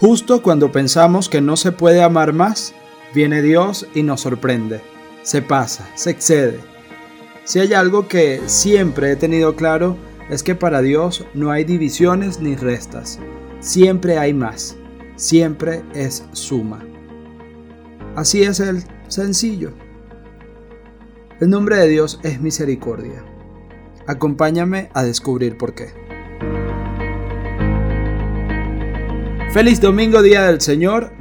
Justo cuando pensamos que no se puede amar más, viene Dios y nos sorprende. Se pasa, se excede. Si hay algo que siempre he tenido claro es que para Dios no hay divisiones ni restas. Siempre hay más. Siempre es suma. Así es el sencillo. El nombre de Dios es misericordia. Acompáñame a descubrir por qué. Feliz domingo, Día del Señor.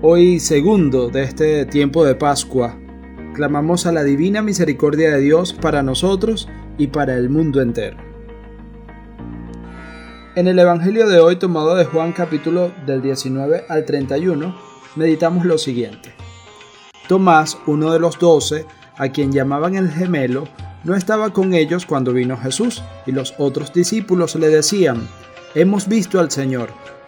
Hoy segundo de este tiempo de Pascua. Clamamos a la divina misericordia de Dios para nosotros y para el mundo entero. En el Evangelio de hoy tomado de Juan capítulo del 19 al 31, meditamos lo siguiente. Tomás, uno de los doce, a quien llamaban el gemelo, no estaba con ellos cuando vino Jesús, y los otros discípulos le decían, Hemos visto al Señor.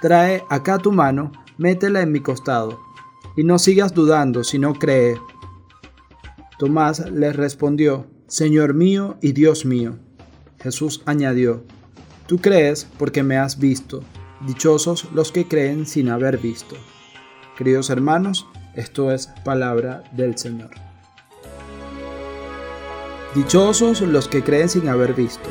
Trae acá tu mano, métela en mi costado, y no sigas dudando, sino cree. Tomás le respondió, Señor mío y Dios mío. Jesús añadió, Tú crees porque me has visto, dichosos los que creen sin haber visto. Queridos hermanos, esto es palabra del Señor. Dichosos los que creen sin haber visto.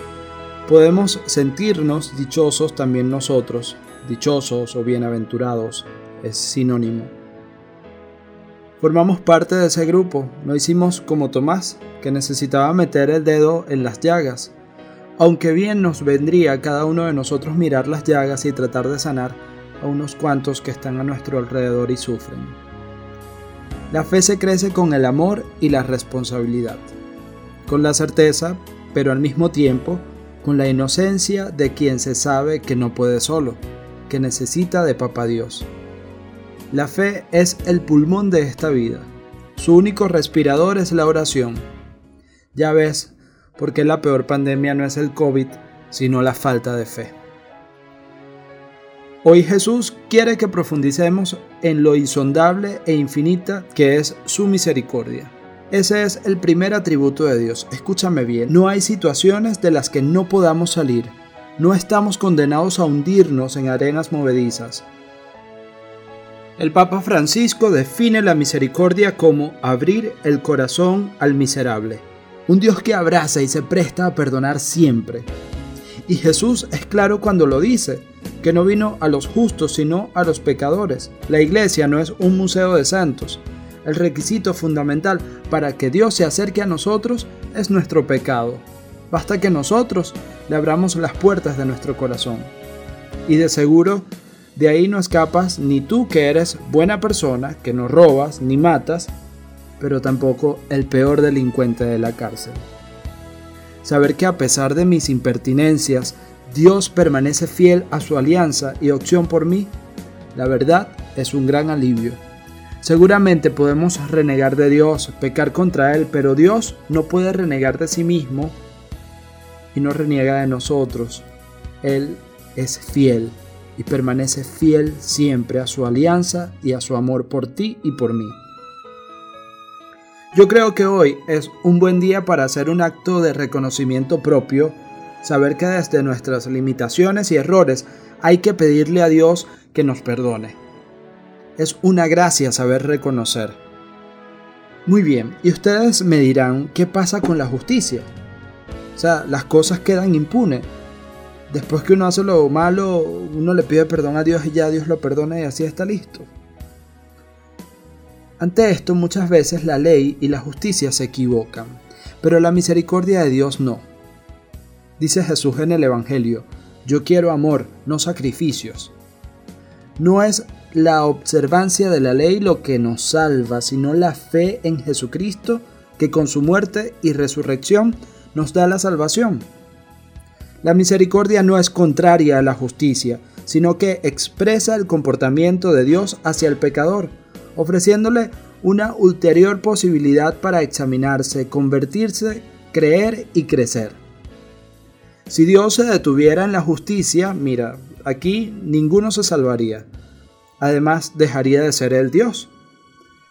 Podemos sentirnos dichosos también nosotros dichosos o bienaventurados es sinónimo. Formamos parte de ese grupo, no hicimos como Tomás, que necesitaba meter el dedo en las llagas, aunque bien nos vendría cada uno de nosotros mirar las llagas y tratar de sanar a unos cuantos que están a nuestro alrededor y sufren. La fe se crece con el amor y la responsabilidad, con la certeza, pero al mismo tiempo, con la inocencia de quien se sabe que no puede solo que necesita de Papá Dios. La fe es el pulmón de esta vida. Su único respirador es la oración. Ya ves, porque la peor pandemia no es el COVID, sino la falta de fe. Hoy Jesús quiere que profundicemos en lo insondable e infinita que es su misericordia. Ese es el primer atributo de Dios. Escúchame bien, no hay situaciones de las que no podamos salir no estamos condenados a hundirnos en arenas movedizas. El Papa Francisco define la misericordia como abrir el corazón al miserable, un Dios que abraza y se presta a perdonar siempre. Y Jesús es claro cuando lo dice, que no vino a los justos sino a los pecadores. La iglesia no es un museo de santos. El requisito fundamental para que Dios se acerque a nosotros es nuestro pecado. Basta que nosotros le abramos las puertas de nuestro corazón. Y de seguro, de ahí no escapas ni tú que eres buena persona, que no robas ni matas, pero tampoco el peor delincuente de la cárcel. Saber que a pesar de mis impertinencias, Dios permanece fiel a su alianza y opción por mí, la verdad es un gran alivio. Seguramente podemos renegar de Dios, pecar contra Él, pero Dios no puede renegar de sí mismo y no reniega de nosotros. Él es fiel y permanece fiel siempre a su alianza y a su amor por ti y por mí. Yo creo que hoy es un buen día para hacer un acto de reconocimiento propio, saber que desde nuestras limitaciones y errores hay que pedirle a Dios que nos perdone. Es una gracia saber reconocer. Muy bien, y ustedes me dirán, ¿qué pasa con la justicia? O sea, las cosas quedan impunes. Después que uno hace lo malo, uno le pide perdón a Dios y ya Dios lo perdona y así está listo. Ante esto muchas veces la ley y la justicia se equivocan, pero la misericordia de Dios no. Dice Jesús en el Evangelio, yo quiero amor, no sacrificios. No es la observancia de la ley lo que nos salva, sino la fe en Jesucristo que con su muerte y resurrección nos da la salvación. La misericordia no es contraria a la justicia, sino que expresa el comportamiento de Dios hacia el pecador, ofreciéndole una ulterior posibilidad para examinarse, convertirse, creer y crecer. Si Dios se detuviera en la justicia, mira, aquí ninguno se salvaría. Además, dejaría de ser el Dios.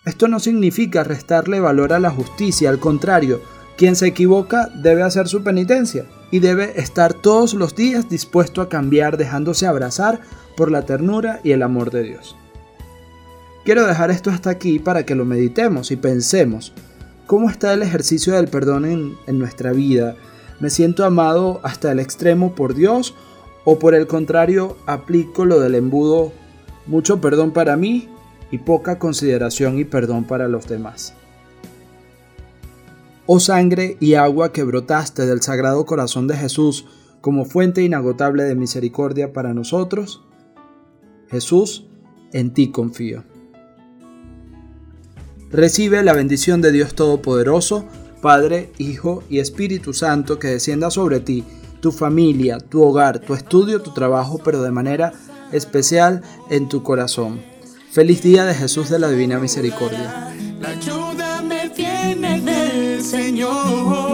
Esto no significa restarle valor a la justicia, al contrario, quien se equivoca debe hacer su penitencia y debe estar todos los días dispuesto a cambiar dejándose abrazar por la ternura y el amor de Dios. Quiero dejar esto hasta aquí para que lo meditemos y pensemos cómo está el ejercicio del perdón en, en nuestra vida. ¿Me siento amado hasta el extremo por Dios o por el contrario aplico lo del embudo mucho perdón para mí y poca consideración y perdón para los demás? Oh sangre y agua que brotaste del Sagrado Corazón de Jesús como fuente inagotable de misericordia para nosotros, Jesús, en ti confío. Recibe la bendición de Dios Todopoderoso, Padre, Hijo y Espíritu Santo que descienda sobre ti, tu familia, tu hogar, tu estudio, tu trabajo, pero de manera especial en tu corazón. Feliz día de Jesús de la Divina Misericordia. Señor.